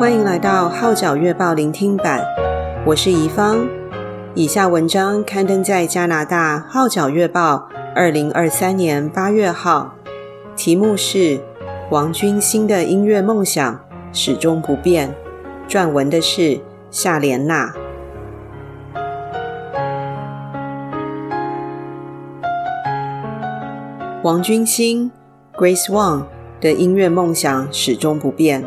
欢迎来到《号角月报》聆听版，我是怡芳。以下文章刊登在加拿大《号角月报》二零二三年八月号，题目是“王君馨的音乐梦想始终不变”，撰文的是夏莲娜。王君馨 （Grace Wang） 的音乐梦想始终不变，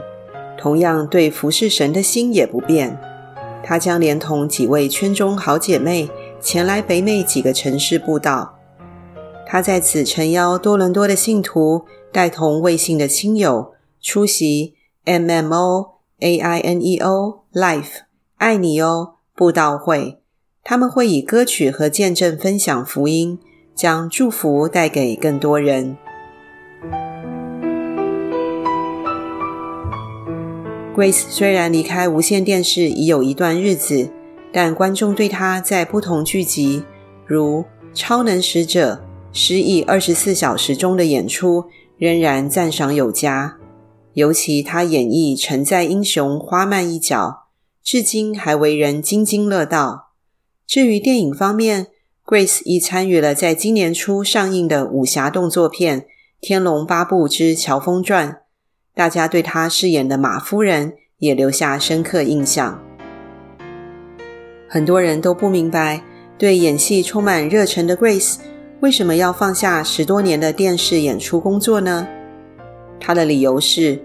同样对服侍神的心也不变。她将连同几位圈中好姐妹前来北美几个城市布道。她在此诚邀多伦多的信徒，带同未信的亲友出席 MMO AINEO Life 爱你哦布道会。他们会以歌曲和见证分享福音。将祝福带给更多人。Grace 虽然离开无线电视已有一段日子，但观众对她在不同剧集，如《超能使者》、《失忆二十四小时》中的演出，仍然赞赏有加。尤其她演绎承载英雄花曼一角，至今还为人津津乐道。至于电影方面，Grace 亦参与了在今年初上映的武侠动作片《天龙八部之乔峰传》，大家对她饰演的马夫人也留下深刻印象。很多人都不明白，对演戏充满热忱的 Grace 为什么要放下十多年的电视演出工作呢？她的理由是：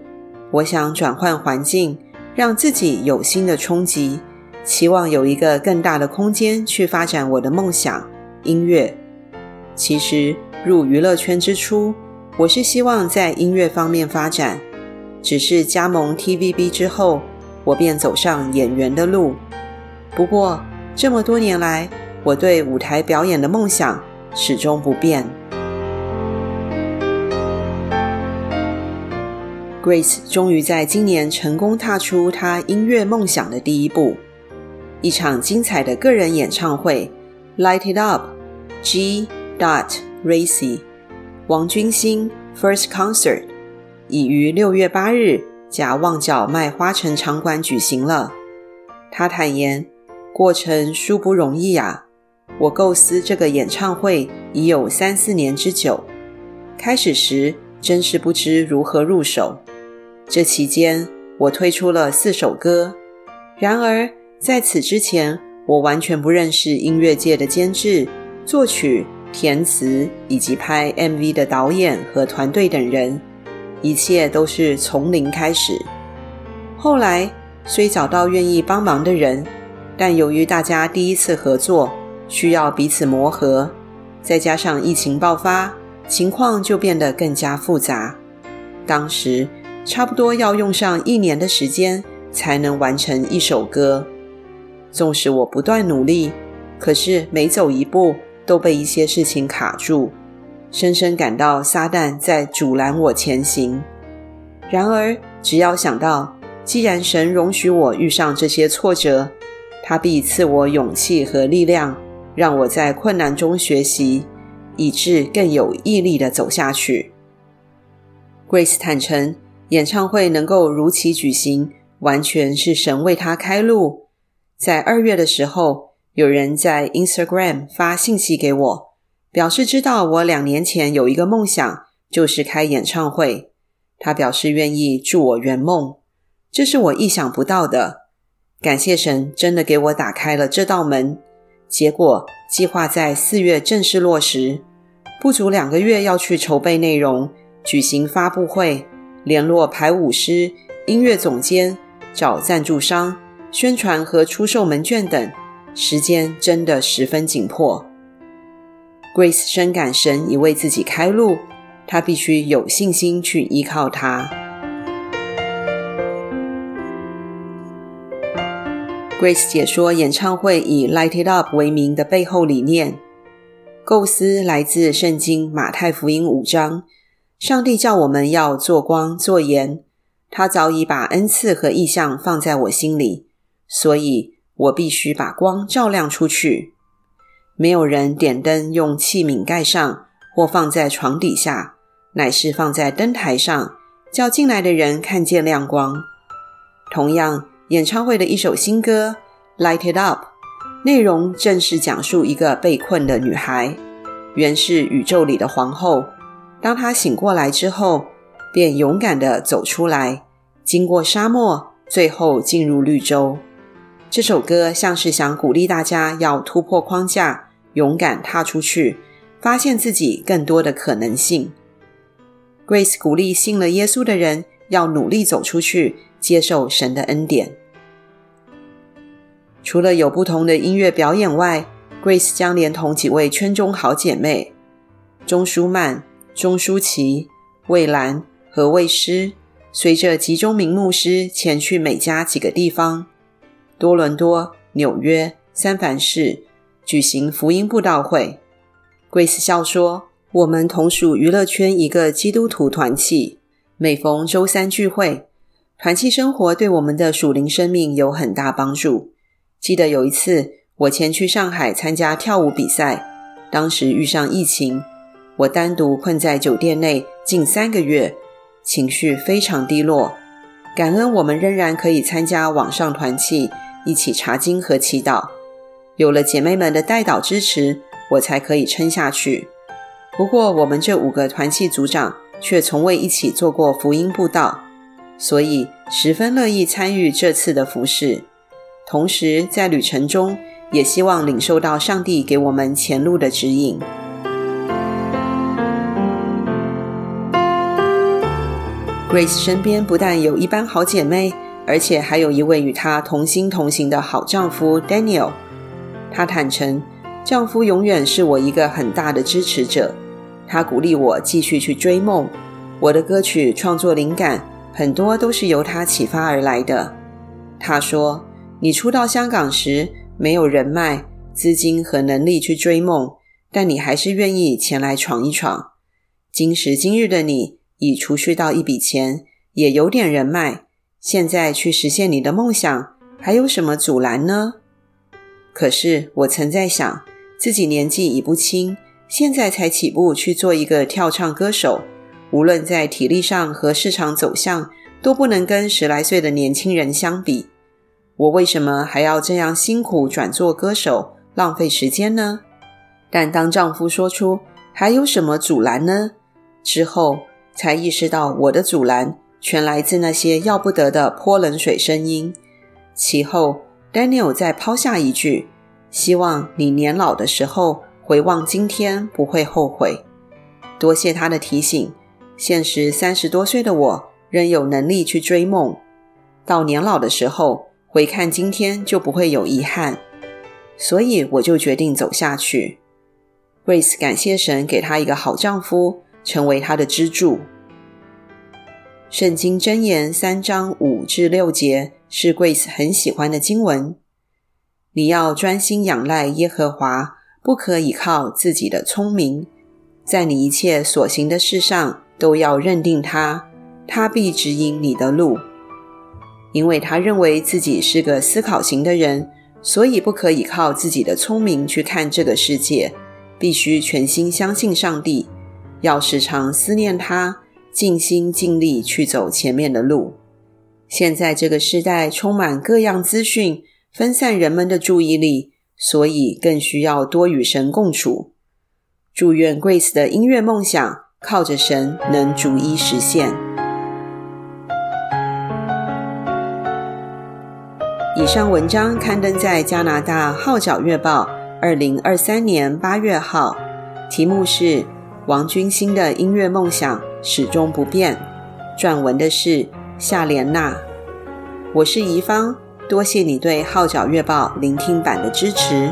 我想转换环境，让自己有新的冲击。期望有一个更大的空间去发展我的梦想——音乐。其实入娱乐圈之初，我是希望在音乐方面发展。只是加盟 TVB 之后，我便走上演员的路。不过这么多年来，我对舞台表演的梦想始终不变。Grace 终于在今年成功踏出她音乐梦想的第一步。一场精彩的个人演唱会，Light It Up G. Dot Racy 王君馨 First Concert 已于六月八日假旺角麦花臣场馆举行了。他坦言，过程殊不容易啊！我构思这个演唱会已有三四年之久，开始时真是不知如何入手。这期间，我推出了四首歌，然而。在此之前，我完全不认识音乐界的监制、作曲、填词以及拍 MV 的导演和团队等人，一切都是从零开始。后来虽找到愿意帮忙的人，但由于大家第一次合作，需要彼此磨合，再加上疫情爆发，情况就变得更加复杂。当时差不多要用上一年的时间才能完成一首歌。纵使我不断努力，可是每走一步都被一些事情卡住，深深感到撒旦在阻拦我前行。然而，只要想到，既然神容许我遇上这些挫折，他必赐我勇气和力量，让我在困难中学习，以致更有毅力地走下去。Grace 坦诚，演唱会能够如期举行，完全是神为他开路。在二月的时候，有人在 Instagram 发信息给我，表示知道我两年前有一个梦想，就是开演唱会。他表示愿意助我圆梦，这是我意想不到的。感谢神，真的给我打开了这道门。结果计划在四月正式落实，不足两个月要去筹备内容，举行发布会，联络排舞师、音乐总监，找赞助商。宣传和出售门券等，时间真的十分紧迫。Grace 深感神已为自己开路，她必须有信心去依靠他。Grace 解说演唱会以 “Light It Up” 为名的背后理念，构思来自圣经马太福音五章，上帝叫我们要做光做盐，他早已把恩赐和意象放在我心里。所以我必须把光照亮出去。没有人点灯用器皿盖上或放在床底下，乃是放在灯台上，叫进来的人看见亮光。同样，演唱会的一首新歌《Light It Up》，内容正是讲述一个被困的女孩，原是宇宙里的皇后。当她醒过来之后，便勇敢地走出来，经过沙漠，最后进入绿洲。这首歌像是想鼓励大家要突破框架，勇敢踏出去，发现自己更多的可能性。Grace 鼓励信了耶稣的人要努力走出去，接受神的恩典。除了有不同的音乐表演外，Grace 将连同几位圈中好姐妹钟舒曼、钟舒琪、蔚兰和魏诗，随着集中明牧师前去美加几个地方。多伦多、纽约、三藩市举行福音布道会。桂斯笑说：“我们同属娱乐圈一个基督徒团契，每逢周三聚会，团契生活对我们的属灵生命有很大帮助。记得有一次，我前去上海参加跳舞比赛，当时遇上疫情，我单独困在酒店内近三个月，情绪非常低落。感恩我们仍然可以参加网上团契。”一起查经和祈祷，有了姐妹们的代祷支持，我才可以撑下去。不过，我们这五个团契组长却从未一起做过福音布道，所以十分乐意参与这次的服事。同时，在旅程中也希望领受到上帝给我们前路的指引。Grace 身边不但有一班好姐妹。而且还有一位与她同心同行的好丈夫 Daniel。她坦诚，丈夫永远是我一个很大的支持者。他鼓励我继续去追梦。我的歌曲创作灵感很多都是由他启发而来的。他说：“你初到香港时没有人脉、资金和能力去追梦，但你还是愿意前来闯一闯。今时今日的你已储蓄到一笔钱，也有点人脉。”现在去实现你的梦想，还有什么阻拦呢？可是我曾在想，自己年纪已不轻，现在才起步去做一个跳唱歌手，无论在体力上和市场走向，都不能跟十来岁的年轻人相比。我为什么还要这样辛苦转做歌手，浪费时间呢？但当丈夫说出“还有什么阻拦呢”之后，才意识到我的阻拦。全来自那些要不得的泼冷水声音。其后，Daniel 再抛下一句：“希望你年老的时候回望今天不会后悔。”多谢他的提醒。现实三十多岁的我仍有能力去追梦，到年老的时候回看今天就不会有遗憾。所以我就决定走下去。Grace 感谢神给她一个好丈夫，成为她的支柱。圣经箴言三章五至六节是 Grace 很喜欢的经文。你要专心仰赖耶和华，不可倚靠自己的聪明，在你一切所行的事上都要认定他，他必指引你的路。因为他认为自己是个思考型的人，所以不可以靠自己的聪明去看这个世界，必须全心相信上帝，要时常思念他。尽心尽力去走前面的路。现在这个时代充满各样资讯，分散人们的注意力，所以更需要多与神共处。祝愿 Grace 的音乐梦想靠着神能逐一实现。以上文章刊登在加拿大《号角月报》二零二三年八月号，题目是。王君馨的音乐梦想始终不变。撰文的是夏莲娜。我是怡芳，多谢你对《号角月报》聆听版的支持。